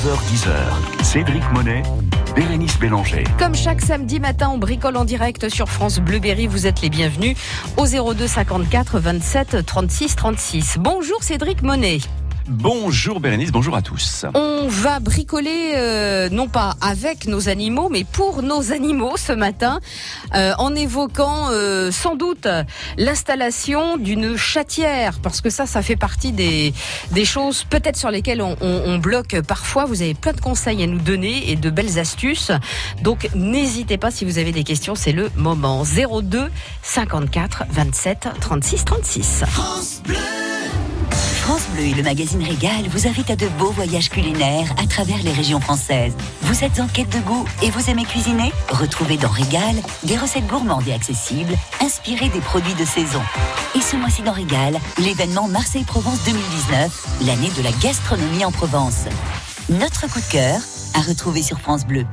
9h-10h, Cédric Monet, Bérénice Bélanger. Comme chaque samedi matin, on bricole en direct sur France Bleu Berry. Vous êtes les bienvenus au 02 54 27 36 36. Bonjour Cédric Monet. Bonjour Bérénice, bonjour à tous. On va bricoler euh, non pas avec nos animaux, mais pour nos animaux ce matin, euh, en évoquant euh, sans doute l'installation d'une chatière, parce que ça, ça fait partie des, des choses peut-être sur lesquelles on, on, on bloque parfois. Vous avez plein de conseils à nous donner et de belles astuces. Donc n'hésitez pas si vous avez des questions, c'est le moment. 02 54 27 36 36. France Bleu. Et le magazine Régal vous invitent à de beaux voyages culinaires à travers les régions françaises. Vous êtes en quête de goût et vous aimez cuisiner? Retrouvez dans Régal des recettes gourmandes et accessibles, inspirées des produits de saison. Et ce mois-ci dans Régal, l'événement Marseille-Provence 2019, l'année de la gastronomie en Provence. Notre coup de cœur à retrouver sur France Bleu.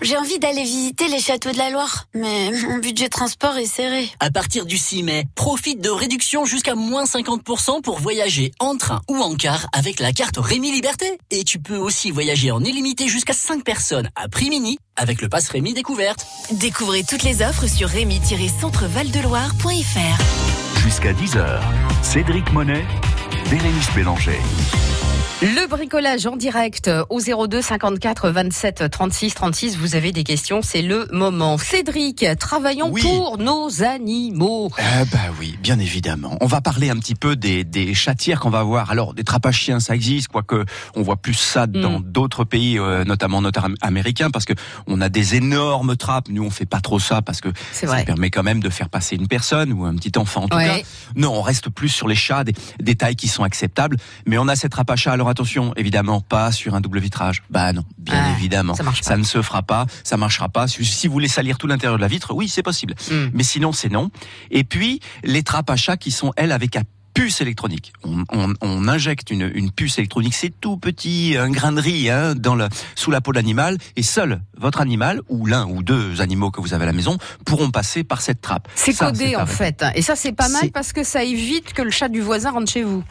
J'ai envie d'aller visiter les châteaux de la Loire, mais mon budget transport est serré. À partir du 6 mai, profite de réductions jusqu'à moins 50% pour voyager en train ou en car avec la carte Rémi Liberté. Et tu peux aussi voyager en illimité jusqu'à 5 personnes à prix mini avec le pass Rémi Découverte. Découvrez toutes les offres sur rémi-centrevaldeloire.fr. Jusqu'à 10h, Cédric Monet, Bérénice Bélanger. Le bricolage en direct au 02 54 27 36 36. Vous avez des questions, c'est le moment. Cédric, travaillons Oui. pour nos animaux. Eh ben oui, bien évidemment. On va parler un petit peu des, des chatières qu'on va voir. Alors, des trappes à chiens, ça existe, quoique on voit plus ça dans d'autres pays, euh, notamment nord-américains, parce que on a des énormes trappes. Nous, on fait pas trop ça parce que ça vrai. permet quand même de faire passer une personne ou un petit enfant en tout Ouais. cas. Non, on reste plus sur les chats, des, des tailles qui sont acceptables. Mais on a cette trappe à chat. Alors attention, évidemment, pas sur un double vitrage. Bah non, bien Ah, évidemment. ça marche pas. ne se fera pas, ça marchera pas. Si, vous voulez salir tout l'intérieur de la vitre, oui, c'est possible. Mm. Mais sinon, c'est non. Et puis, les trappes à chat qui sont, elles, avec un puce électronique. On, on- on injecte une, une puce électronique, c'est tout petit, un grain de riz hein, dans le, sous la peau de l'animal, et seul votre animal, ou l'un ou deux animaux que vous avez à la maison, pourront passer par cette trappe. C'est codé en fait. Et ça, c'est pas mal parce que ça évite que le chat du voisin rentre chez vous.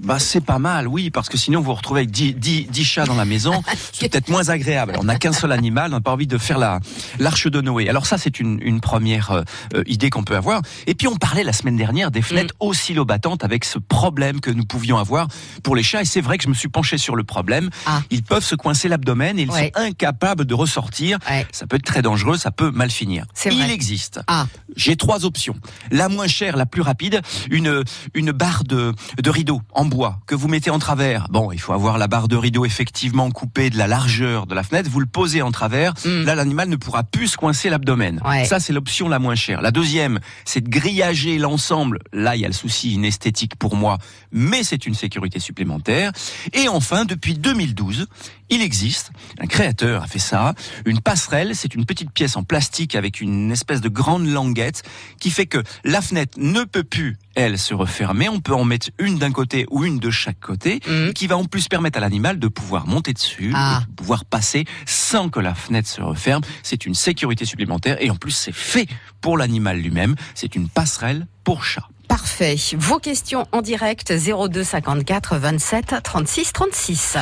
Bah c'est pas mal, oui, parce que sinon vous vous retrouvez avec 10, 10, 10 chats dans la maison, c'est peut-être moins agréable. On n'a qu'un seul animal, on n'a pas envie de faire la l'arche de Noé. Alors ça c'est une, une première euh, euh, idée qu'on peut avoir. Et puis on parlait la semaine dernière des fenêtres oscillobattantes avec ce problème que nous pouvions avoir pour les chats. Et c'est vrai que je me suis penché sur le problème. Ah. Ils peuvent se coincer l'abdomen et ils Ouais. sont incapables de ressortir. Ouais. Ça peut être très dangereux, ça peut mal finir. Il vrai. existe Ah, j'ai trois options. La moins chère, la plus rapide, une, une barre de, de rideau en bois que vous mettez en travers. Bon, il faut avoir la barre de rideau effectivement coupée de la largeur de la fenêtre. Vous le posez en travers. Mm. Là, l'animal ne pourra plus se coincer l'abdomen. Ouais. Ça, c'est l'option la moins chère. La deuxième, c'est de grillager l'ensemble. Là, il y a le souci inesthétique pour moi, mais c'est une sécurité supplémentaire. Et enfin, depuis 2012, il existe, un créateur a fait ça, une passerelle, c'est une petite pièce en plastique avec une espèce de grande languette qui fait que la fenêtre ne peut plus, elle, se refermer. On peut en mettre une d'un côté ou une de chaque côté, Mhm. qui va en plus permettre à l'animal de pouvoir monter dessus, Ah. de pouvoir passer sans que la fenêtre se referme. C'est une sécurité supplémentaire et en plus c'est fait pour l'animal lui-même. C'est une passerelle pour chat. parfait. Vos questions en direct 02 54 27 36 36.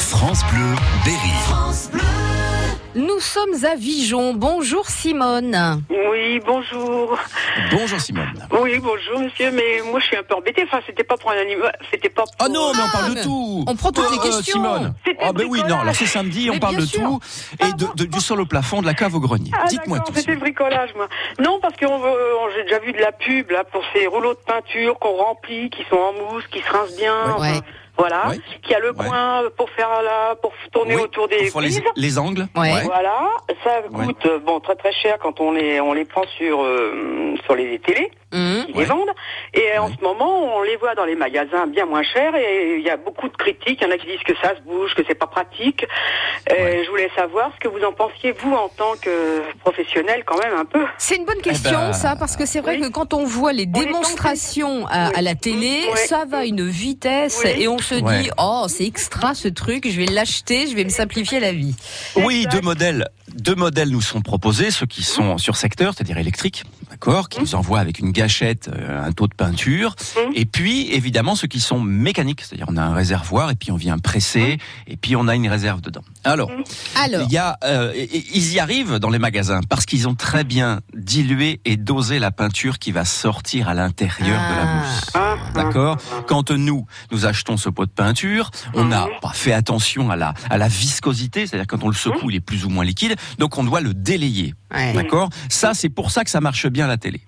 France Bleu, Berry. Nous sommes à Vijon. Bonjour Simone. Oui, bonjour. Bonjour Simone. Oui, bonjour monsieur, mais moi je suis un peu embêtée. Enfin, c'était pas pour un animal, c'était pas pour... Oh non, mais on parle de tout. on prend toutes les Euh, questions. Simone. Ah ben oui, non, alors c'est samedi, on parle de sûr. tout et de, de- du sol au plafond, de la cave au grenier. Ah, Dites-moi tout. c'était bricolage, moi. Non, parce que j'ai déjà vu de la pub là pour ces rouleaux de peinture qu'on remplit, qui sont en mousse, qui se rincent bien. Ouais. enfin, Ouais. Voilà, Ouais. qui a le Ouais. coin pour faire la, pour tourner Oui, autour des pour les, les angles. Ouais. Voilà, ça coûte bon très très cher quand on les on les prend sur euh, sur les télés. Hum. qui Ouais. les vendent. Et en Ouais. ce moment, on les voit dans les magasins bien moins chers et il y a beaucoup de critiques. Il y en a qui disent que ça se bouge, que c'est pas pratique. Euh, Ouais. Je voulais savoir ce que vous en pensiez, vous, en tant que professionnel, quand même, un peu. C'est une bonne question, ben, ça, parce que c'est vrai oui. que quand on voit les On démonstrations à, Oui. à la télé, Ouais. ça va à une vitesse Oui. et on se Ouais. dit, oh, c'est extra ce truc, je vais l'acheter, je vais me simplifier la vie. Oui, Exact. deux modèles. Deux modèles nous sont proposés, ceux qui sont sur secteur, c'est-à-dire électriques, d'accord, qui nous envoient avec une gâchette euh, un taux de peinture. Mhm. Et puis, évidemment, ceux qui sont mécaniques, c'est-à-dire on a un réservoir et puis on vient presser et puis on a une réserve dedans. Alors, Alors, il y a, euh, ils y arrivent dans les magasins parce qu'ils ont très bien dilué et dosé la peinture qui va sortir à l'intérieur de la Ah. mousse. D'accord? Quand nous nous achetons ce pot de peinture, on n'a pas fait attention à la à la viscosité, c'est-à-dire quand on le secoue, il est plus ou moins liquide, donc on doit le délayer. ouais. D'accord? Ça, c'est pour ça que ça marche bien à la télé.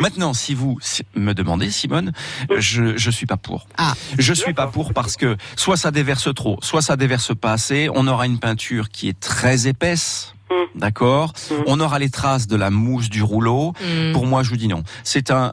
Maintenant, si vous me demandez, Simone, je je suis pas pour. Ah. Je suis pas pour parce que soit ça déverse trop, soit ça déverse pas assez. On aura une peinture qui est très épaisse. Mm. D'accord. On aura les traces de la mousse du rouleau. Mm. Pour moi, je vous dis non. C'est un,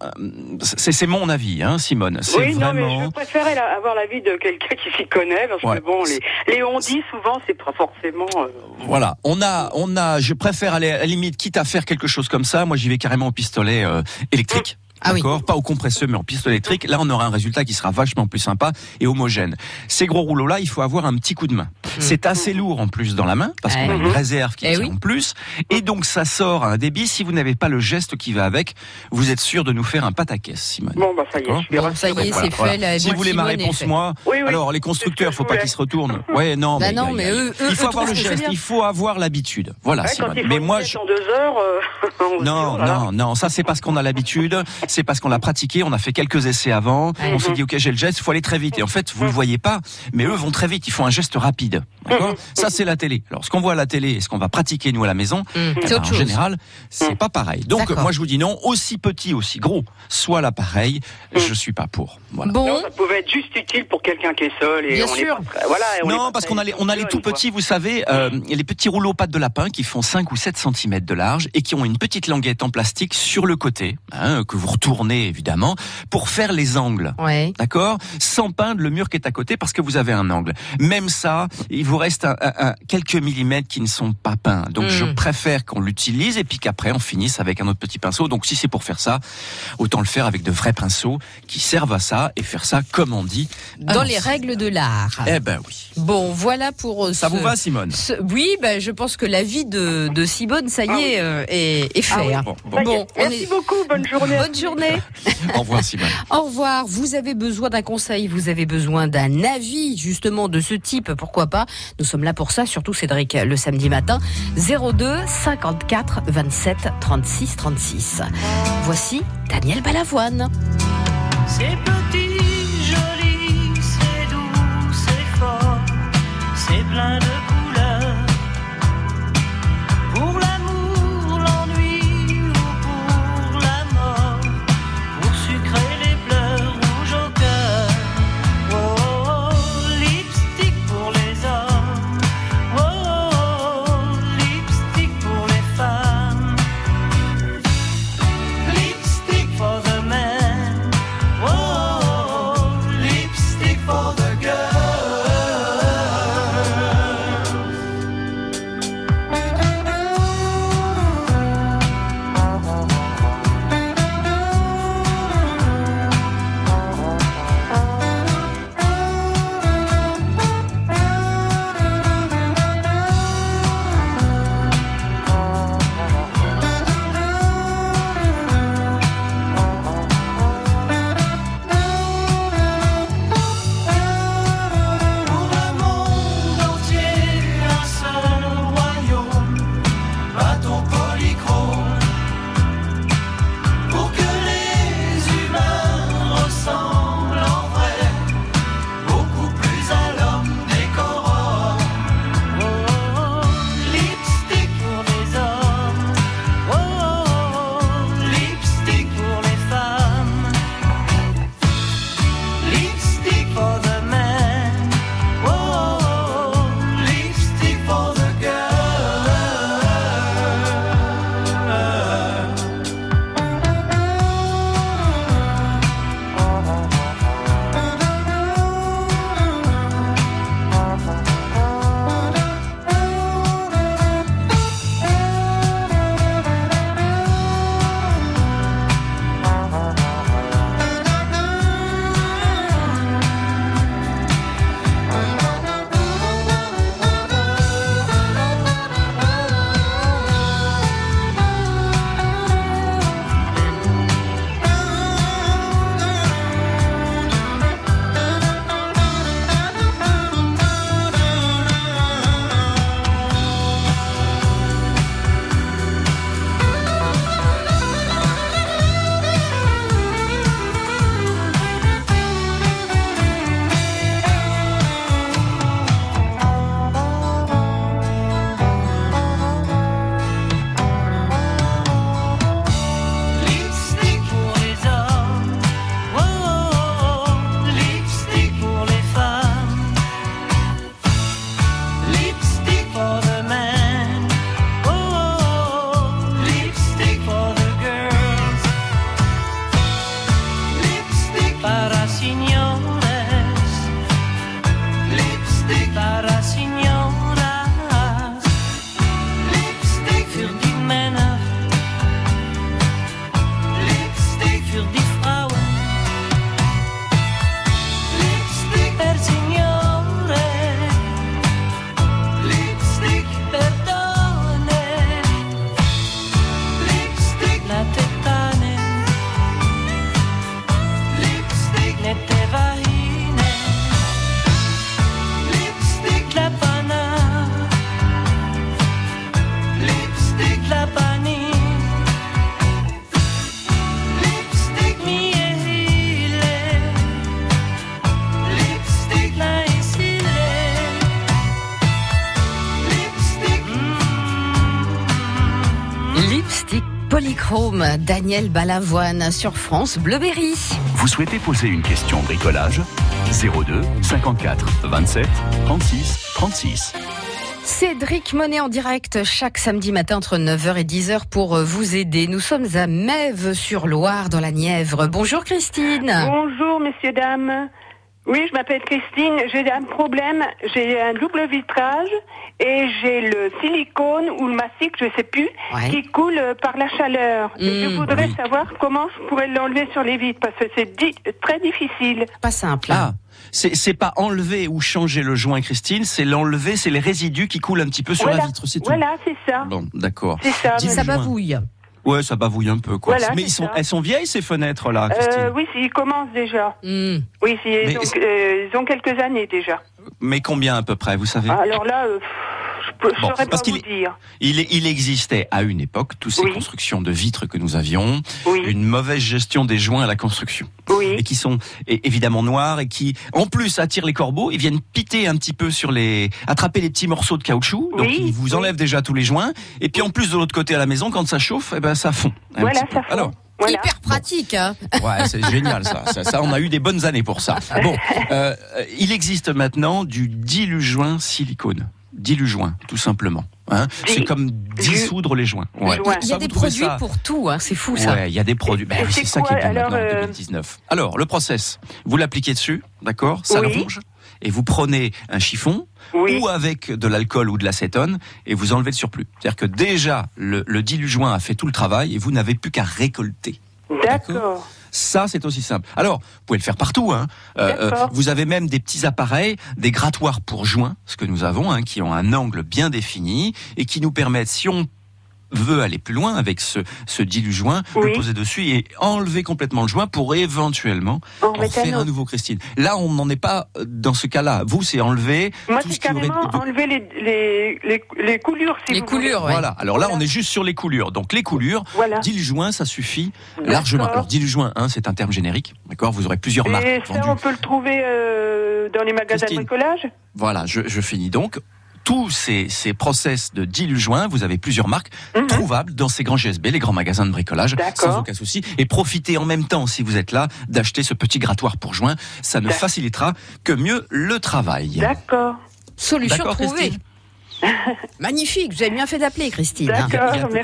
c'est c'est mon avis, hein, Simone. C'est Oui, non, mais vraiment. je préférais la- avoir l'avis de quelqu'un qui s'y connaît, parce Ouais. que bon, les, les on-dit, souvent, c'est pas forcément... euh, Voilà, on a, on a. Je préfère aller à la limite, quitte à faire quelque chose comme ça. Moi, j'y vais carrément au pistolet euh, électrique. Ah oui. D'accord, pas au compresseur, mais en pistolet électrique. Là, on aura un résultat qui sera vachement plus sympa et homogène. Ces gros rouleaux-là, il faut avoir un petit coup de main. C'est assez lourd en plus dans la main parce qu'on a une réserve qui Eh tient oui. en plus, et donc ça sort à un débit. Si vous n'avez pas le geste qui va avec, vous êtes sûr de nous faire un pataquès, Simone. Bon, bah ça y est, D'accord. je suis Bon, ça y est, c'est fait. La Si vous voulez ma est réponse, moi, Oui, oui. alors les constructeurs, faut pas qu'ils se retournent. Ouais, non, Bah mais, non, mais eux- eux- il eux faut avoir le geste, il faut avoir l'habitude. Voilà, Simone. Mais moi, pièce je... en deux heures, euh, Non, non, non, ça c'est parce qu'on a l'habitude, c'est parce qu'on l'a pratiqué, on a fait quelques essais avant, on s'est dit ok j'ai le geste, il faut aller très vite. Et en fait vous le voyez pas, mais eux vont très vite, ils font un geste rapide. D'accord? Ça c'est la télé. Alors ce qu'on voit à la télé et ce qu'on va pratiquer nous à la maison, Mm. eh C'est ben, en chose. général c'est pas pareil. Donc D'accord. moi je vous dis non, aussi petit, aussi gros, soit l'appareil, je suis pas pour. Voilà. Bon, Non, ça pouvait être juste utile pour quelqu'un qui est seul. Et Bien on est sûr. pas très- voilà, et on est Non, parce qu'on a les, on a les tout petits, vous savez, euh, les petits rouleaux pattes de lapin qui font 5 ou 7 cm de large et qui ont une petite languette en plastique sur le côté, hein, que vous retournez évidemment, pour faire les angles. ouais. D'accord? Sans peindre le mur qui est à côté parce que vous avez un angle. Même ça, il vous reste un- un- un- quelques millimètres qui ne sont pas peints. Donc je préfère qu'on l'utilise et puis qu'après on finisse avec un autre petit pinceau. Donc si c'est pour faire ça, autant le faire avec de vrais pinceaux qui servent à ça et faire ça comme on dit. Dans les règles de l'art. Eh ben oui. Bon, voilà pour euh, Ça ce- vous va Simone? ce- Oui, ben, je pense que la vie de, de Simone, ça y Ah oui. est, euh, est, est fait. Ah oui. hein. Bon, est. Merci est- beaucoup, bonne journée. Bonne journée. Au revoir Simone. Au revoir. Vous avez besoin d'un conseil, vous avez besoin d'un avis justement de ce type, pourquoi pas? Nous sommes là pour ça, surtout Cédric, le samedi matin. 02 54 27 36 36. Voici Daniel Balavoine. C'est petit, joli, c'est doux, c'est fort, c'est plein de couleurs. Daniel Balavoine sur France Bleuberry. Vous souhaitez poser une question bricolage? 02 54 27 36 36. Cédric Monet en direct chaque samedi matin entre 9h et 10h pour euh, vous aider. Nous sommes à Mève-sur-Loire dans la Nièvre. Bonjour Christine. Bonjour, messieurs, dames. Oui, je m'appelle Christine. J'ai un problème. J'ai un double vitrage et j'ai le silicone ou le mastic, je sais plus, Ouais. qui coule par la chaleur. Et je Mm, voudrais oui. savoir comment je pourrais l'enlever sur les vitres parce que c'est di- très difficile. Pas simple. Ah, c'est pas enlever ou changer le joint, Christine, c'est l'enlever, c'est les résidus qui coulent un petit peu sur voilà, la vitre, c'est tout. voilà, c'est ça. Bon, d'accord. C'est ça. Ça bavouille. Ouais, ça bavouille un peu, quoi. Voilà, Mais c'est ils sont, ça. elles sont vieilles ces fenêtres là, Christine. Euh, oui, ils commencent déjà. Hmm. Oui, ils, ont, euh, ils ont quelques années déjà. Mais combien à peu près, vous savez? Alors là, euh, je Bon, saurais pas vous dire. il, il existait à une époque toutes ces Oui. constructions de vitres que nous avions, Oui, une mauvaise gestion des joints à la construction. et qui sont évidemment noirs et qui en plus attirent les corbeaux, ils viennent piter un petit peu sur les attraper les petits morceaux de caoutchouc, donc Oui, ils vous oui. enlèvent déjà tous les joints et puis en plus de l'autre côté à la maison quand ça chauffe, eh ben ça fond. un Voilà, petit peu. ça fond. Alors, Voilà. Hyper pratique. Hein Ouais, c'est génial ça. ça. ça, on a eu des bonnes années pour ça. Bon, euh, il existe maintenant du dilujoint silicone. Dilujoint, tout simplement. Hein c'est comme dissoudre les joints. Ouais. Il y a des produits ça- pour tout. Hein. C'est fou ça. Ouais, il y a des produits. Ben c'est ça qui est bien alors, maintenant en euh, 2019. Alors, le process, vous l'appliquez dessus, d'accord? Ça Oui. longe. Et vous prenez un chiffon Oui. ou avec de l'alcool ou de l'acétone et vous enlevez le surplus. C'est-à-dire que déjà, le, le dilujoint a fait tout le travail et vous n'avez plus qu'à récolter. D'accord. Ça, c'est aussi simple. Alors, vous pouvez le faire partout. Hein. Euh, D'accord. vous avez même des petits appareils, des grattoirs pour joints, ce que nous avons, hein, qui ont un angle bien défini et qui nous permettent, si on veut aller plus loin avec ce, ce dilu-joint, Oui. le poser dessus et enlever complètement le joint pour éventuellement En faire un nouveau, Christine. Là, on n'en est pas euh, dans ce cas-là. Vous, c'est enlever Moi, tout c'est ce qui aurait... carrément enlever les, les, les, les coulures, si Les vous coulures. Voilà. Alors là, Voilà. on est juste sur les coulures. Donc les coulures, Voilà. dilu-joint, ça suffit largement. Alors dilu-joint, hein, c'est un terme générique. D'accord? Vous aurez plusieurs marques Et ça, vendues. on peut le trouver euh, dans les magasins Christine. de bricolage? Voilà, je, je finis donc. Tous ces, ces process de dilu-joint, vous avez plusieurs marques Mhm. trouvables dans ces grands GSB, les grands magasins de bricolage, D'accord. sans aucun souci. Et profitez en même temps, si vous êtes là, d'acheter ce petit grattoir pour joint. Ça ne D'accord. facilitera que mieux le travail. D'accord. Solution trouvée. Magnifique. Vous avez bien fait d'appeler, Christine. Il n'y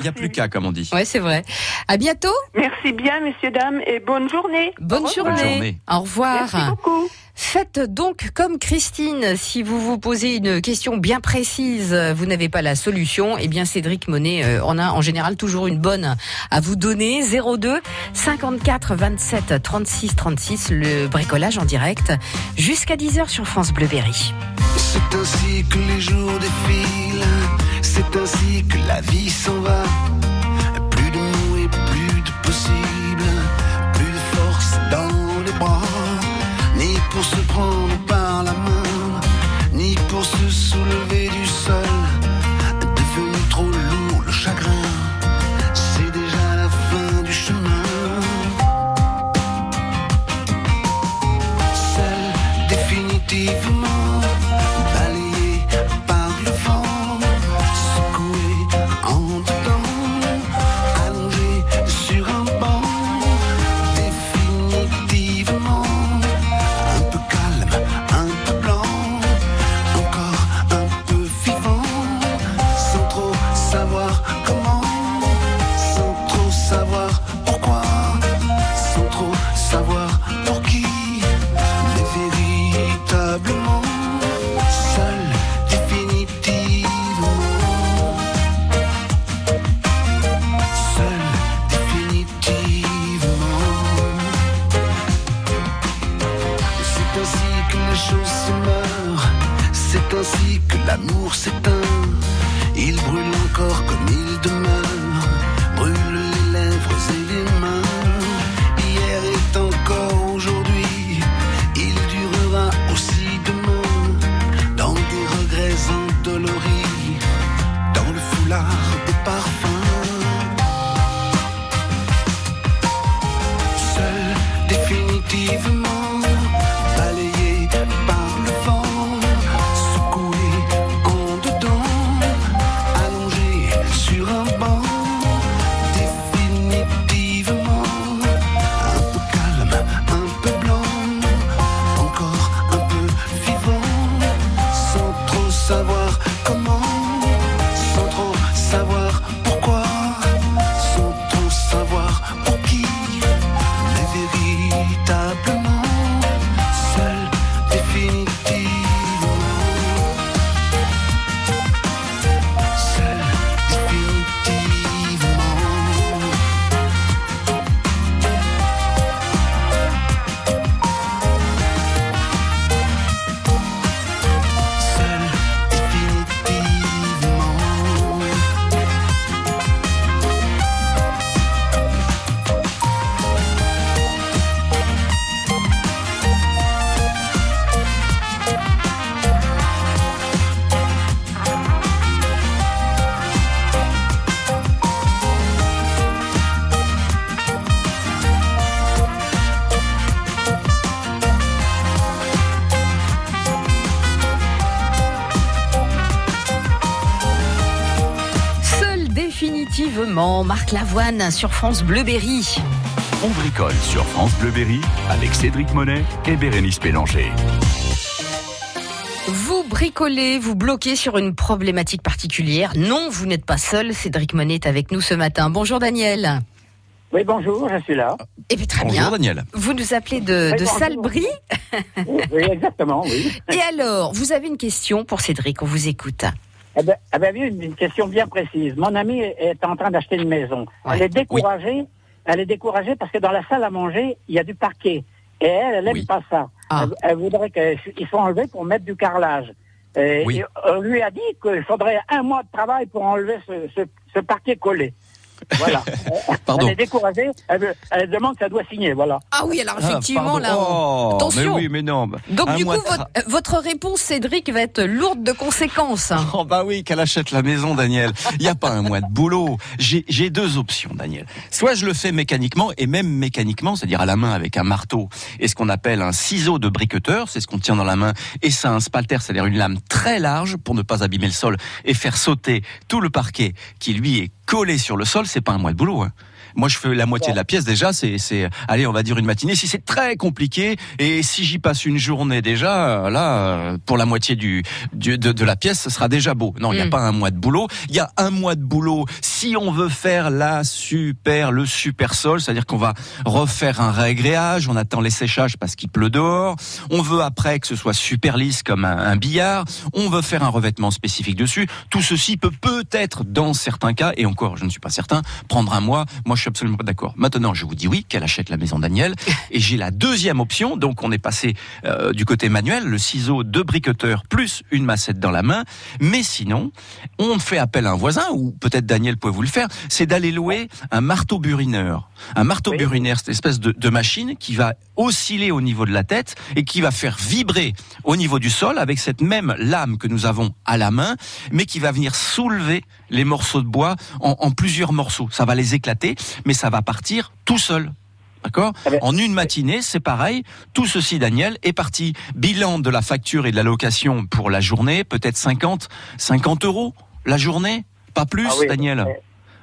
a, a- plus qu'à, comme on dit. Ouais, c'est vrai. À bientôt. Merci bien, messieurs, dames, et bonne journée. Bonne journée. journée. Au revoir. Merci beaucoup. Faites donc comme Christine. Si vous vous posez une question bien précise, vous n'avez pas la solution. Eh bien, Cédric Monet euh, en a en général toujours une bonne à vous donner. 02 54 27 36 36. Le bricolage en direct jusqu'à 10h sur France Bleu Berry. C'est ainsi que les jours défilent, c'est ainsi que la vie s'en va. Pour se prendre par la main, ni pour se soulever savoir Marc Lavoine sur France Bleu Berry. On bricole sur France Bleu Berry avec Cédric Monet et Bérénice Pélanger. Vous bricolez, vous bloquez sur une problématique particulière. Non, vous n'êtes pas seul. Cédric Monet est avec nous ce matin. Bonjour Daniel. Oui, bonjour, je suis là. Eh bien, très Bonjour bien. Daniel. Vous nous appelez de, Oui, de. Salbris. Oui, exactement, oui. Et alors, vous avez une question pour Cédric, on vous écoute. Eh ben, eh oui, une, question bien précise. Mon amie est en train d'acheter une maison. Ouais. Elle est découragée. Elle est découragée parce que dans la salle à manger, il y a du parquet. Et elle, elle aime Oui. pas ça. Ah. Elle, elle voudrait qu'ils soient enlevés pour mettre du carrelage. Et, Oui. on lui a dit qu'il faudrait un mois de travail pour enlever ce, ce, ce parquet collé. Voilà. Pardon. Elle est découragée. Elle, elle demande que ça doit signer. Voilà. Ah oui, alors Ah, effectivement, pardon. là. on- Oh, Attention. Mais oui, mais non. Donc un du coup, votre, réponse, Cédric, va être lourde de conséquences. Oh bah oui, qu'elle achète la maison, Daniel. Il n'y a pas un mois de boulot. J'ai j'ai deux options, Daniel. Soit je le fais mécaniquement, et même mécaniquement, c'est-à-dire à la main avec un marteau et ce qu'on appelle un ciseau de briqueteur, c'est ce qu'on tient dans la main, et ça un spalter, c'est-à-dire une lame très large pour ne pas abîmer le sol et faire sauter tout le parquet qui lui est collé sur le sol, c'est pas un mois de boulot. Hein. Moi, je fais la moitié de la pièce déjà. C'est, c'est, allez, on va dire une matinée. Si c'est très compliqué et si j'y passe une journée déjà, euh, là, euh, pour la moitié du, du- de, de la pièce, ce sera déjà beau. Non, il n'y a Mm. pas un mois de boulot. Il y a un mois de boulot si on veut faire la super, le super sol, c'est-à-dire qu'on va refaire un réagréage. On attend les séchages parce qu'il pleut dehors. On veut après que ce soit super lisse comme un, un billard. On veut faire un revêtement spécifique dessus. Tout ceci peut peut-être, dans certains cas, et encore, je ne suis pas certain, prendre un mois. Moi, je suis absolument pas d'accord. Maintenant, je vous dis oui, qu'elle achète la maison Daniel. Et j'ai la deuxième option. Donc, on est passé euh, du côté manuel, le ciseau de briqueteur plus une massette dans la main. Mais sinon, on fait appel à un voisin, ou peut-être Daniel pouvait vous le faire, c'est d'aller louer un marteau burineur. Un marteau Oui. burinaire, c'est une espèce de, de machine qui va osciller au niveau de la tête et qui va faire vibrer au niveau du sol avec cette même lame que nous avons à la main, mais qui va venir soulever les morceaux de bois en, en plusieurs morceaux. Ça va les éclater, mais ça va partir tout seul. D'accord Ah ben, En une matinée, c'est pareil. Tout ceci, Daniel, est parti. Bilan de la facture et de la location pour la journée, peut-être 50, 50 euros la journée, pas plus, Ah oui, Daniel.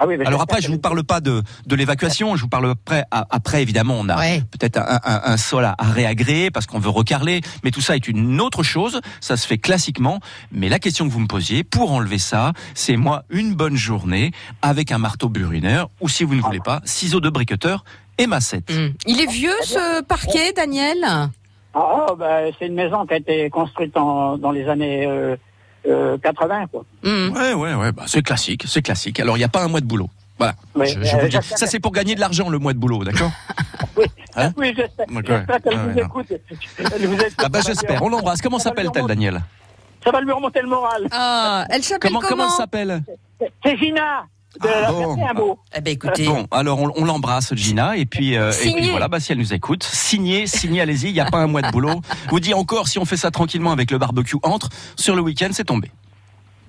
Ah oui, mais Alors après, je vous parle pas de, de l'évacuation, je vous parle après, à- après évidemment, on a Ouais. peut-être un, un- un sol à, à réagréer parce qu'on veut recarler, mais tout ça est une autre chose, ça se fait classiquement, mais la question que vous me posiez, pour enlever ça, c'est moi une bonne journée avec un marteau burineur, ou si vous ne voulez pas, ciseaux de briqueteur et massette. Hmm. Il est vieux ce parquet, Daniel? Ah, ah, bah, c'est une maison qui a été construite en- dans les années euh, euh, 80, quoi. Hmm. Ouais, ouais, ouais, bah, c'est classique, c'est classique. Alors il n'y a pas un mois de boulot. Voilà, Oui, je, je euh, vous dis. Ça c'est pour gagner de l'argent le mois de boulot, d'accord Oui, Hein oui j'espère j'espère qu'elle ouais, vous ouais, écoute. Elle vous écoute, Ah bah j'espère, on l'embrasse. Comment s'appelle-t-elle, Daniel? Ça va lui remonter le moral. Ah, elle s'appelle Comment, comment, comment elle s'appelle? C'est Gina de Ah, bon. Un mot. Eh ben écoutez, Bon, alors on, on l'embrasse, Gina, et puis, euh, et puis voilà, bah, si elle nous écoute, signez, signez, allez-y, il n'y a pas un mois de boulot. Vous dis encore, si on fait ça tranquillement avec le barbecue entre, sur le week-end, c'est tombé.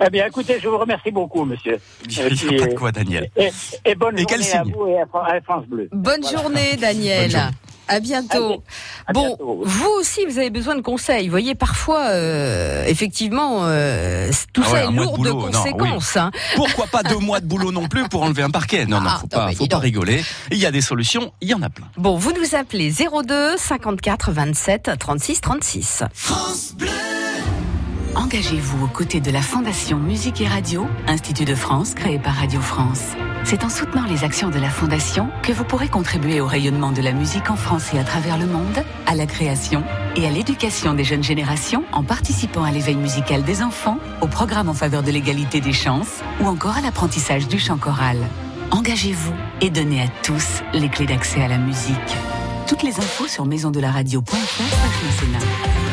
Eh bien, écoutez, je vous remercie beaucoup, monsieur. Il Et n'y puis, a pas de quoi, Daniel. Et, et bonne Et quel journée à signe vous et à, Fran- à France Bleu. bonne Voilà. journée, Daniel. Bonne journée. À bientôt. À bon, bientôt. vous aussi, vous avez besoin de conseils. Vous voyez, parfois, euh, effectivement, euh, tout Ah ça ouais, est de lourd de, boulot, non, oui. conséquences. hein. Pourquoi pas deux mois de boulot non plus pour enlever un parquet? Non, non, Ah, faut non, pas, faut pas rigoler. Il y a des solutions, il y en a plein. Bon, vous nous appelez 02 54 27 36 36. Engagez-vous aux côtés de la Fondation Musique et Radio, Institut de France créé par Radio France. C'est en soutenant les actions de la Fondation que vous pourrez contribuer au rayonnement de la musique en France et à travers le monde, à la création et à l'éducation des jeunes générations en participant à l'éveil musical des enfants, au programme en faveur de l'égalité des chances ou encore à l'apprentissage du chant choral. Engagez-vous et donnez à tous les clés d'accès à la musique. Toutes les infos sur maisondelaradio.fr.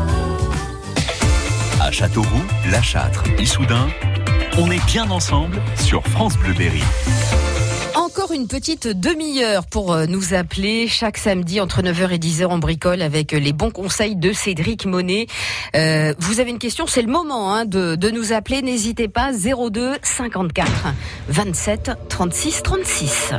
Châteauroux, La Châtre, Issoudun, On est bien ensemble sur France Bleu Berry. Encore une petite demi-heure pour euh, nous appeler chaque samedi entre 9h et 10h en bricole avec les bons conseils de Cédric Monet. Euh, vous avez une question, c'est le moment hein, de, de nous appeler. N'hésitez pas 02 54 27 36 36.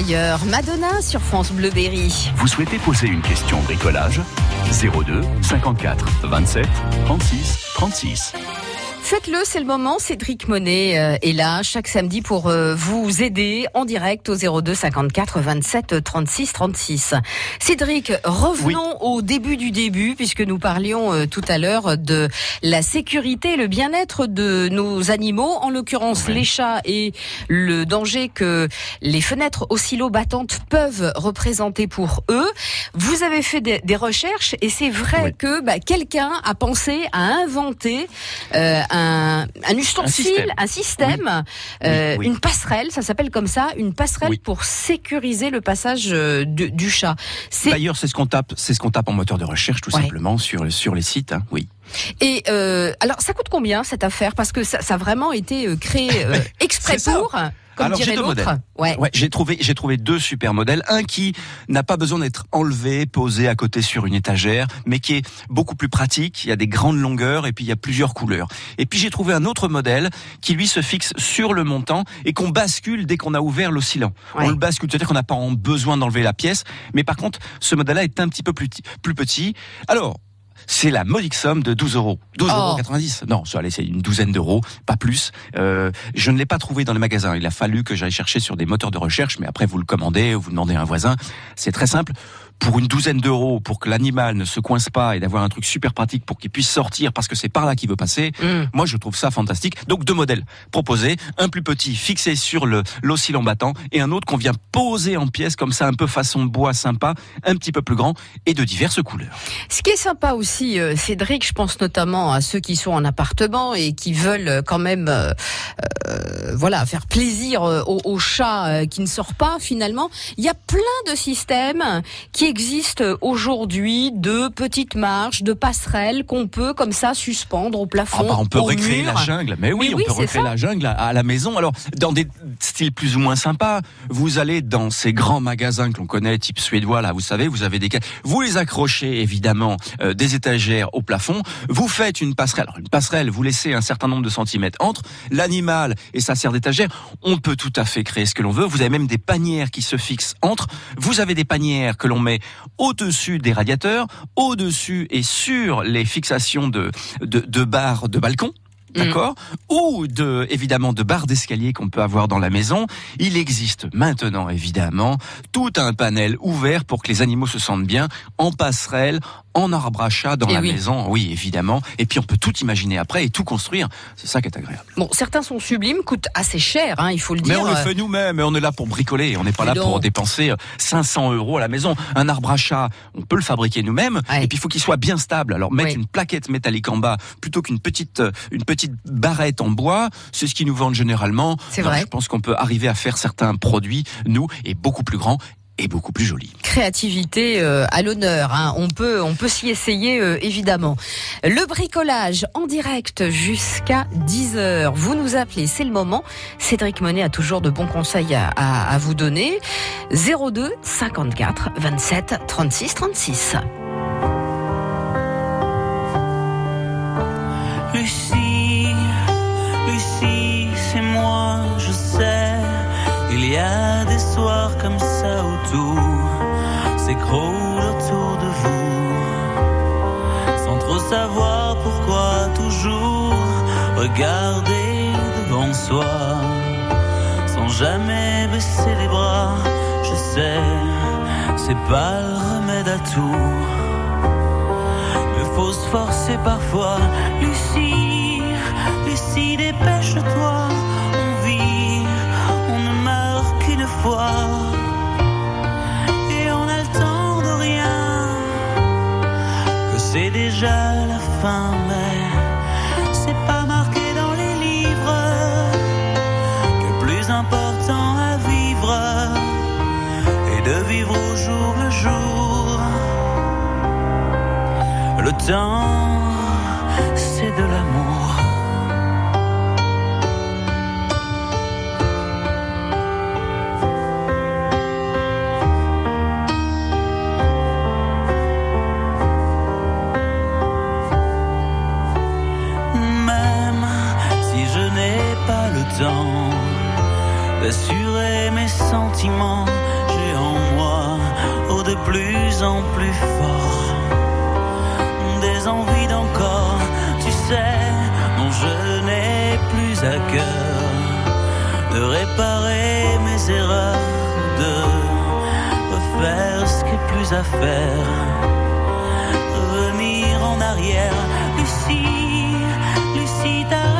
Like a Prayer, Madonna sur France Bleu Berry. Vous souhaitez poser une question bricolage? 02 54 27 36 36. Faites-le, c'est le moment. Cédric Monet euh, est là chaque samedi pour euh, vous aider en direct au 02 54 27 36 36. Cédric, revenons au début du début puisque nous parlions euh, tout à l'heure de la sécurité et le bien-être de nos animaux, en l'occurrence les chats et le danger que les fenêtres oscillo-battantes peuvent représenter pour eux. Vous avez fait des, des recherches et c'est vrai que bah, quelqu'un a pensé à inventer euh, un, un ustensile, système. un système, euh, Oui, oui. une passerelle, ça s'appelle comme ça, une passerelle pour sécuriser le passage euh, de- du chat. D'ailleurs, c'est ce qu'on tape, c'est ce qu'on tape en moteur de recherche, tout Ouais. simplement sur sur les sites. hein, oui. Et euh, alors, ça coûte combien cette affaire? Parce que ça, ça a vraiment été créé euh, exprès ça. Comme Alors dirait j'ai deux l'autre. modèles. Ouais. j'ai trouvé j'ai trouvé deux super modèles. Un qui n'a pas besoin d'être enlevé, posé à côté sur une étagère, mais qui est beaucoup plus pratique. Il y a des grandes longueurs et puis il y a plusieurs couleurs. Et puis j'ai trouvé un autre modèle qui lui se fixe sur le montant et qu'on bascule dès qu'on a ouvert l'oscillant. Ouais. On le bascule, c'est-à-dire qu'on n'a pas besoin d'enlever la pièce. Mais par contre, ce modèle-là est un petit peu plus, plus petit. Alors. C'est la modique somme de 12 euros. 12,90 Oh. euros 90. Non, c'est une douzaine d'euros, pas plus. Euh, je ne l'ai pas trouvé dans les magasins. Il a fallu que j'aille chercher sur des moteurs de recherche, mais après vous le commandez, vous demandez à un voisin. C'est très simple. Pour une douzaine d'euros, pour que l'animal ne se coince pas et d'avoir un truc super pratique pour qu'il puisse sortir parce que c'est par là qu'il veut passer, Mm. moi je trouve ça fantastique. Donc deux modèles proposés, un plus petit fixé sur le l'oscillant battant et un autre qu'on vient poser en pièces comme ça un peu façon bois sympa, un petit peu plus grand et de diverses couleurs. Ce qui est sympa aussi, euh, Cédric, je pense notamment à ceux qui sont en appartement et qui veulent euh, quand même, euh, euh, voilà, faire plaisir au, au chat qui ne sort pas finalement. Il y a plein de systèmes qui existent aujourd'hui, de petites marches, de passerelles qu'on peut comme ça suspendre au plafond. Ah bah, on peut au recréer mur. la jungle, mais oui, Mais on oui, peut recréer ça. la jungle à, à la maison. Alors, dans des styles plus ou moins sympas, vous allez dans ces grands magasins que l'on connaît, type suédois, là, vous savez, vous avez des vous les accrochez évidemment euh, des étagères au plafond, vous faites une passerelle. Alors, une passerelle, vous laissez un certain nombre de centimètres entre l'animal et sa serre d'étagère. On peut tout à fait créer ce que l'on veut. Vous avez même des panières qui se fixent entre. Vous avez des panières que l'on met au-dessus des radiateurs, au-dessus et sur les fixations de, de, de barres de balcon. D'accord Ou de évidemment de barres d'escalier qu'on peut avoir dans la maison. Il existe maintenant évidemment tout un panel ouvert pour que les animaux se sentent bien en passerelle, en arbre à chat dans Eh la oui. maison. Oui, évidemment. Et puis on peut tout imaginer après et tout construire. C'est ça qui est agréable. Bon, certains sont sublimes, coûtent assez cher, hein, il faut le Mais dire. on le fait nous-mêmes, on est là pour bricoler, on n'est pas Mais là pour dépenser euh, 500 euros à la maison. Un arbre à chat, on peut le fabriquer nous-mêmes, Ouais. et puis il faut qu'il soit bien stable. Alors mettre une plaquette métallique en bas plutôt qu'une petite euh, une petite barrette en bois, c'est ce qu'ils nous vendent généralement. C'est vrai. Je pense qu'on peut arriver à faire certains produits nous et beaucoup plus grands et beaucoup plus jolis. créativité euh, à l'honneur. hein. On peut, on peut s'y essayer euh, évidemment. Le bricolage en direct jusqu'à 10 heures. Vous nous appelez, c'est le moment. Cédric Monet a toujours de bons conseils à, à- à vous donner. 02 54 27 36 36. Lucie, Lucie, Il y a des soirs comme ça où tout s'écroule autour de vous. Sans trop savoir pourquoi toujours regarder devant soi. Sans jamais baisser les bras, je sais, c'est pas le remède à tout. Mais faut se forcer parfois. Lucie, Lucie, dépêche-toi. Déjà la fin, mais c'est pas marqué dans les livres. Que plus important à vivre est de vivre au jour le jour. Le temps, j'ai en moi, oh de plus en plus fort, des envies d'encore, tu sais, dont je n'ai plus à cœur. De réparer mes erreurs, de refaire ce qui est plus à faire, revenir en arrière, Lucie, Lucie, t'arrête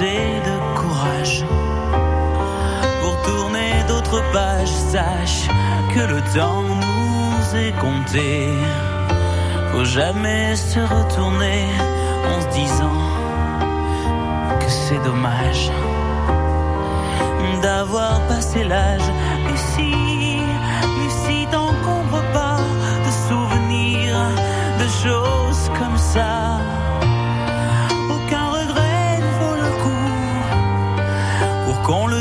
De courage pour tourner d'autres pages. Sache que le temps nous est compté. Faut jamais se retourner en se disant que c'est dommage d'avoir passé l'âge. Et si, mais si t'encombres pas de souvenirs, de choses comme ça,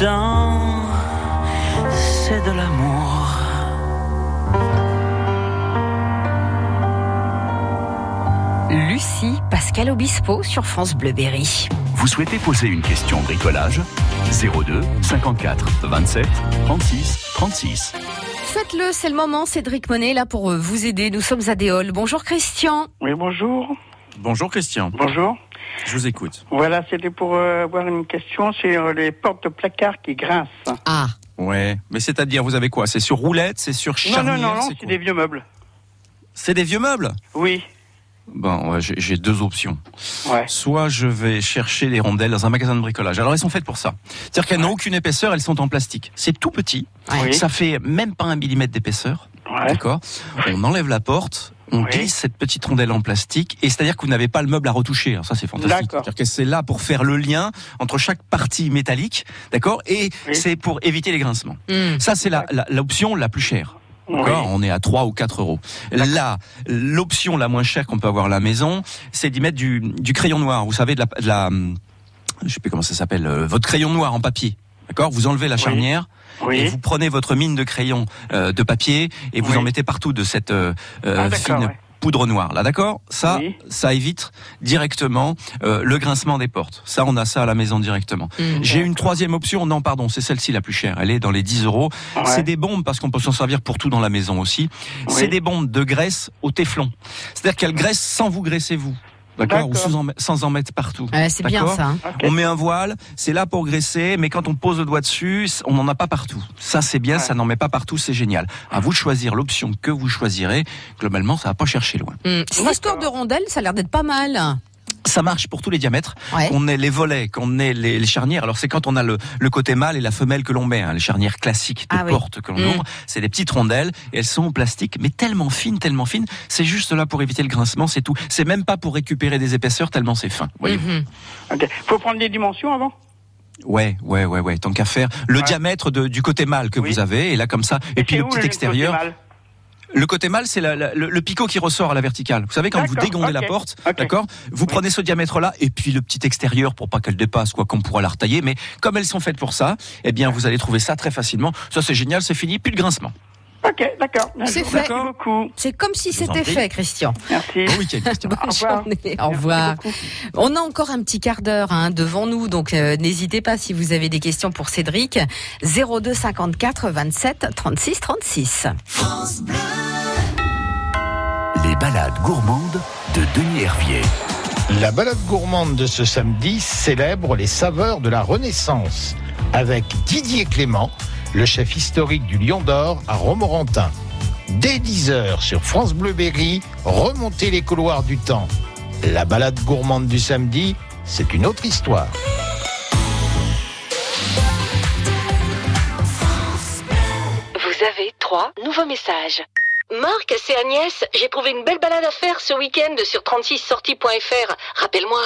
Temps, c'est de l'amour. Lucie, Pascal Obispo sur France Bleu Berry. Vous souhaitez poser une question bricolage? 02 54 27 36 36. Faites-le, c'est le moment. Cédric Monet là pour euh, vous aider. Nous sommes à Déol. Bonjour Christian. Oui, bonjour. Bonjour Christian. Bonjour. Je vous écoute. Voilà, c'était pour euh, avoir une question sur les portes de placard qui grincent. Ah. Ouais, mais c'est-à-dire, vous avez quoi? C'est sur roulette? C'est sur charnière non, non, non, c'est des vieux meubles. C'est des vieux meubles? Oui. Bon, ouais, j'ai j'ai deux options. Ouais. Soit je vais chercher les rondelles dans un magasin de bricolage. Alors elles sont faites pour ça. C'est-à-dire qu'elles n'ont aucune épaisseur, elles sont en plastique. C'est tout petit. Oui. Ça fait même pas un millimètre d'épaisseur. D'accord On enlève la porte. On glisse cette petite rondelle en plastique et c'est-à-dire que vous n'avez pas le meuble à retoucher. Alors ça c'est fantastique. C'est-à-dire que c'est là pour faire le lien entre chaque partie métallique, d'accord Et c'est pour éviter les grincements. Ça c'est la- la- l'option la, plus chère. D'accord On est à 3 ou 4 euros. Là, l'option la moins chère qu'on peut avoir à la maison, c'est d'y mettre du, du crayon noir. Vous savez, de la, de la je sais plus comment ça s'appelle, euh, votre crayon noir en papier. D'accord Vous enlevez la charnière Oui. et vous prenez votre mine de crayon euh, de papier et vous en mettez partout de cette euh, euh, Ah, fine ouais. poudre noire. Là, d'accord Ça, ça évite directement euh, le grincement des portes. Ça, on a ça à la maison directement. Mm. J'ai une troisième option. Non, pardon, c'est celle-ci la plus chère. Elle est dans les 10 euros. Ouais. C'est des bombes parce qu'on peut s'en servir pour tout dans la maison aussi. C'est des bombes de graisse au téflon. C'est-à-dire qu'elles graissent sans vous graisser vous. D'accord Ou sans en, sans en mettre partout. C'est bien ça, hein. On met un voile, c'est là pour graisser, mais quand on pose le doigt dessus, on n'en a pas partout. Ça c'est bien, ça n'en met pas partout, c'est génial. À vous de choisir l'option que vous choisirez. Globalement, ça va pas chercher loin. Hum, Cette histoire de rondelle, ça a l'air d'être pas mal. Ça marche pour tous les diamètres. Ouais. On ait les volets, qu'on ait les, les charnières. Alors c'est quand on a le, le côté mâle et la femelle que l'on met, hein, les charnières classiques de Ah oui. porte que l'on Mm. ouvre. C'est des petites rondelles et elles sont en plastique, mais tellement fines, tellement fines. C'est juste là pour éviter le grincement, c'est tout. C'est même pas pour récupérer des épaisseurs tellement c'est fin. voyez Ok. Faut prendre des dimensions avant? Ouais, ouais, ouais, ouais. Tant qu'à faire, le diamètre de- du côté mâle que vous avez, et là comme ça, et, puis le petit le extérieur. côté mâle? Le côté mâle, c'est le, le picot qui ressort à la verticale. Vous savez, quand vous dégondez la porte, d'accord Vous prenez ce diamètre-là et puis le petit extérieur pour pas qu'elle dépasse, quoi, qu'on pourra la retailler. Mais comme elles sont faites pour ça, eh bien, vous allez trouver ça très facilement. Ça, c'est génial, c'est fini, plus de grincement. Ok, d'accord. C'est Merci fait. beaucoup. C'est comme si c'était fait, Christian. Merci. Bon week-end, Christian. Bonne journée. Au revoir. On a encore un petit quart d'heure hein, devant nous, donc euh, n'hésitez pas si vous avez des questions pour Cédric. 02 54 27 36 36. Les balades gourmandes de Denis Hervier. La balade gourmande de ce samedi célèbre les saveurs de la Renaissance avec Didier Clément, le chef historique du Lion d'Or à Romorantin. Dès 10h sur France Bleu Berry, remontez les couloirs du temps. La balade gourmande du samedi, c'est une autre histoire. 3, nouveau message. Marc, c'est Agnès. J'ai trouvé une belle balade à faire ce week-end sur 36sorties.fr. Rappelle-moi.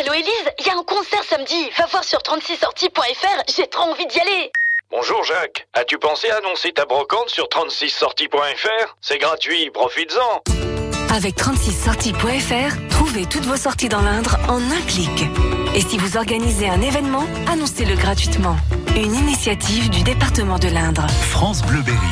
Allô Élise, il y a un concert samedi. Va voir sur 36sorties.fr, j'ai trop envie d'y aller. Bonjour Jacques, as-tu pensé à annoncer ta brocante sur 36sorties.fr C'est gratuit, profites-en Avec 36sorties.fr, trouvez toutes vos sorties dans l'Indre en un clic. Et si vous organisez un événement, annoncez-le gratuitement. Une initiative du département de l'Indre. France Bleu Berry.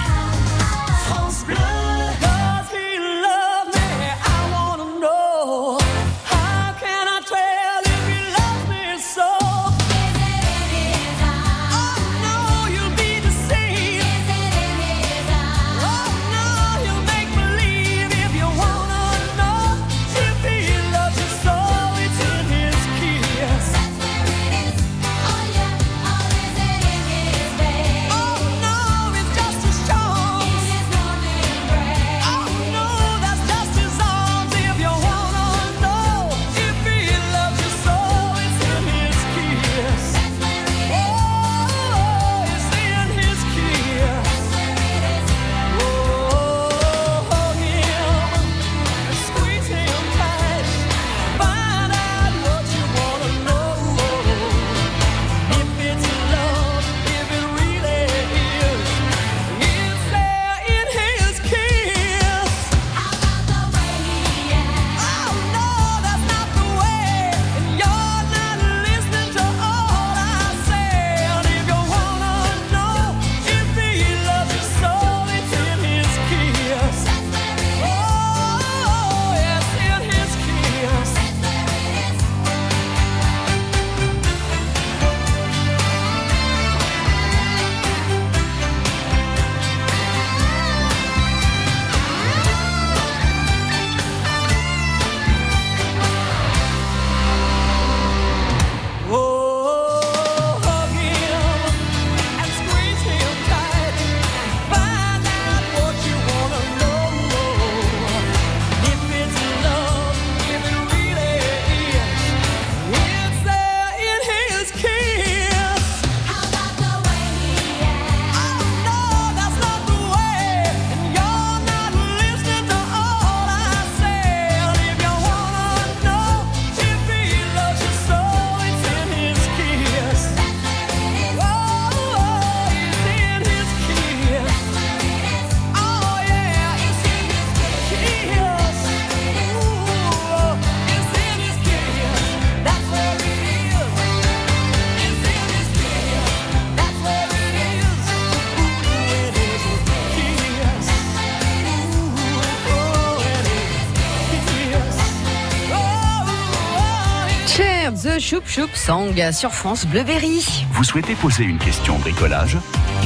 The Choup Choup Song sur France Bleu Berry. Vous souhaitez poser une question bricolage?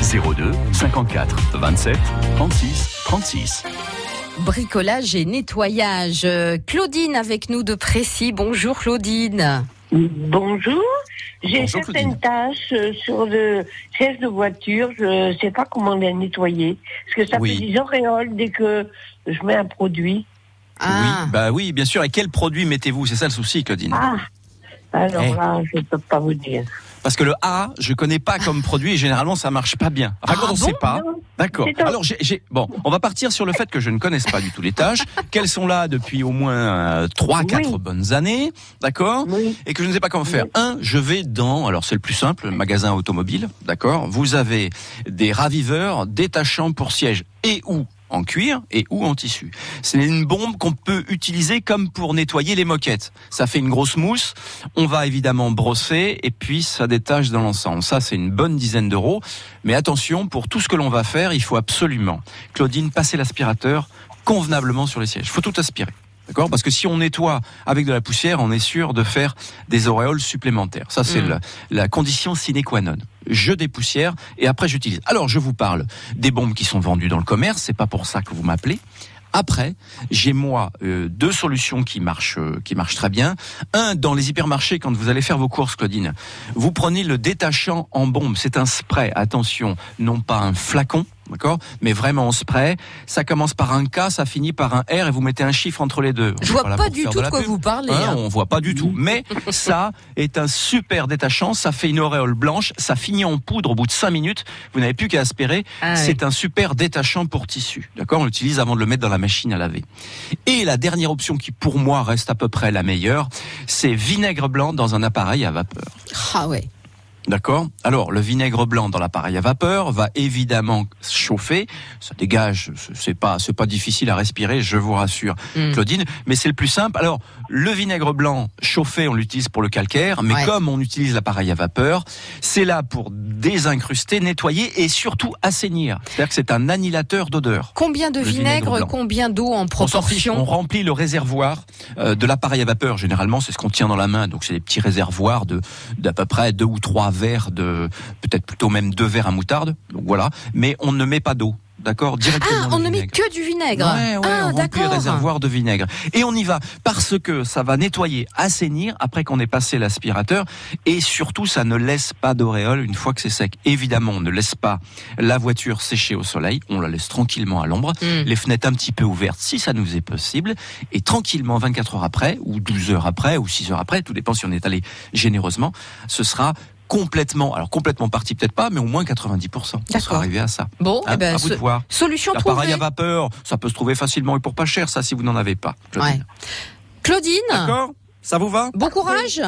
02 54 27 36 36. Bricolage et nettoyage. Claudine avec nous de Précy. Bonjour Claudine. Bonjour. J'ai Bonjour, certaines taches euh, sur le siège de voiture. Je ne sais pas comment les nettoyer. Parce que ça Oui. fait des auréoles dès que je mets un produit. Ah. Oui, bah oui, bien sûr. Et quel produit mettez-vous? C'est ça le souci, Claudine. Ah, alors Eh. là, je ne peux pas vous dire. Parce que le A, je connais pas comme produit et généralement ça marche pas bien. Enfin, quand Ah on bon sait pas. D'accord. Alors j'ai, bon, on va partir sur le fait que je ne connaisse pas du tout les tâches, qu'elles sont là depuis au moins euh, trois, quatre bonnes années, d'accord, et que je ne sais pas comment faire. Un, je vais dans, alors c'est le plus simple, le magasin automobile, d'accord? Vous avez des raviveurs détachants pour siège et ou en cuir et ou en tissu. C'est une bombe qu'on peut utiliser comme pour nettoyer les moquettes. Ça fait une grosse mousse. On va évidemment brosser et puis ça détache dans l'ensemble. Ça, c'est une bonne dizaine d'euros. Mais attention, pour tout ce que l'on va faire, il faut absolument, Claudine, passer l'aspirateur convenablement sur les sièges. Faut tout aspirer. D'accord? Parce que si on nettoie avec de la poussière, on est sûr de faire des auréoles supplémentaires. Ça, c'est Mm. la, la condition sine qua non. Je dépoussière et après j'utilise. Alors, je vous parle des bombes qui sont vendues dans le commerce. C'est pas pour ça que vous m'appelez. Après, j'ai moi euh, deux solutions qui marchent, euh, qui marchent très bien. Un dans les hypermarchés quand vous allez faire vos courses, Claudine. Vous prenez le détachant en bombe. C'est un spray. Attention, non pas un flacon, D'accord Mais vraiment en spray, ça commence par un K, ça finit par un R et vous mettez un chiffre entre les deux. Je On vois pas du tout de quoi pub. vous parlez. Hein, hein. on voit pas du tout. Mais ça est un super détachant, ça fait une auréole blanche, ça finit en poudre au bout de 5 minutes, vous n'avez plus qu'à aspirer. Ah C'est un super détachant pour tissu. D'accord On l'utilise avant de le mettre dans la machine à laver. Et la dernière option qui pour moi reste à peu près la meilleure, c'est vinaigre blanc dans un appareil à vapeur. Ah ouais. D'accord Alors, le vinaigre blanc dans l'appareil à vapeur va évidemment chauffer. Ça dégage, c'est pas, c'est pas difficile à respirer, je vous rassure, Mm. Claudine. Mais c'est le plus simple. Alors, le vinaigre blanc chauffé, on l'utilise pour le calcaire, mais Ouais. comme on utilise l'appareil à vapeur, c'est là pour désincruster, nettoyer et surtout assainir. C'est-à-dire que c'est un annihilateur d'odeur. Combien de vinaigre combien d'eau en On fiche, on proportion remplit le réservoir euh, de l'appareil à vapeur. Généralement, c'est ce qu'on tient dans la main. Donc, c'est des petits réservoirs de d'à peu près deux ou trois verres de, peut-être plutôt même deux verres à moutarde. Donc voilà. Mais on ne met pas d'eau. D'accord Directement. Ah, on ne met que du vinaigre. Ouais, ouais, ah, on remplit le d'accord. réservoir de vinaigre. Et on y va parce que ça va nettoyer, assainir après qu'on ait passé l'aspirateur et surtout ça ne laisse pas d'auréole une fois que c'est sec. Évidemment, on ne laisse pas la voiture sécher au soleil, on la laisse tranquillement à l'ombre, Mm. les fenêtres un petit peu ouvertes si ça nous est possible et tranquillement 24 heures après ou 12 heures après ou 6 heures après, tout dépend si on est allé généreusement, ce sera complètement, alors complètement parti peut-être pas, mais au moins 90%. On sera arrivé à ça. Bon, Hein, eh ben, à vous de voir. solution L'appareil à vapeur, ça peut se trouver facilement et pour pas cher, ça, si vous n'en avez pas. Claudine. Ouais. Claudine. D'accord? Ça vous va? Bon courage.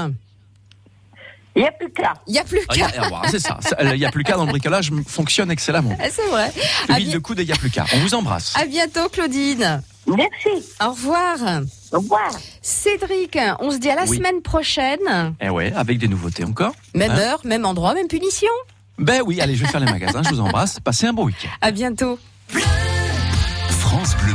Il n'y a plus qu'à. Il n'y a plus Ah, qu'à. voilà, C'est ça. Il n'y a plus qu'à dans le bricolage, fonctionne excellemment. Ah, C'est vrai. Vide bi- de coude et il n'y a plus qu'à. On vous embrasse. à bientôt, Claudine. Merci. Au revoir. Au revoir. Cédric, on se dit à la Oui. semaine prochaine. Eh ouais, avec des nouveautés encore. Même Hein heure, même endroit, même punition. Ben oui, allez, je vais faire les magasins. Je vous embrasse. Passez un bon week-end. À bientôt. France Bleu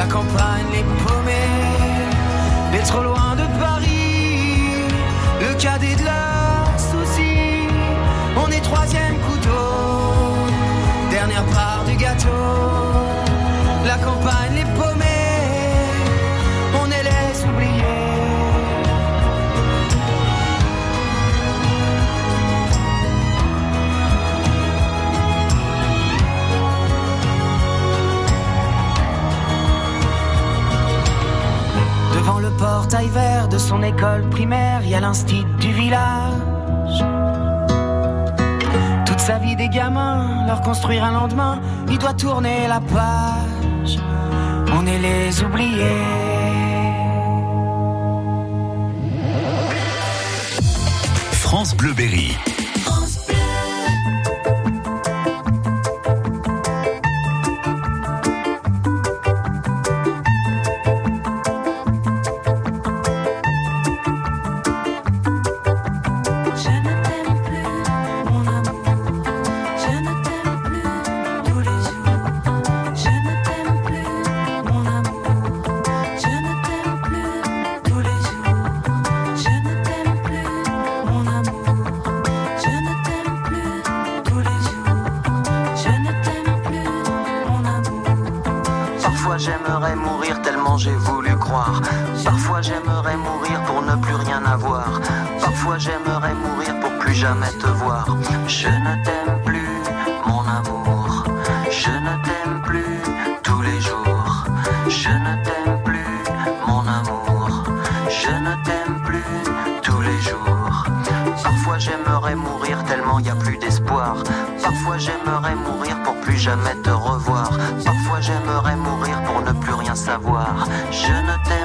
la campagne, les paumés, les trop loin de Paris, le cadet de leurs portail vert de son école primaire, il y a l'instit du village. Toute sa vie des gamins, leur construire un lendemain, il doit tourner la page. On est les oubliés. France Bleu j'aimerais mourir tellement j'ai voulu croire. Parfois j'aimerais mourir pour ne plus rien avoir. Parfois j'aimerais mourir pour plus jamais te voir. Je ne t'aime plus, mon amour. Je ne t'aime plus tous les jours. Je ne t'aime plus, mon amour. Je ne t'aime plus tous les jours. Parfois j'aimerais mourir tellement y a plus d'espoir. Parfois j'aimerais mourir pour plus jamais te revoir. Parfois j'aimerais mourir savoir. Je ne amour.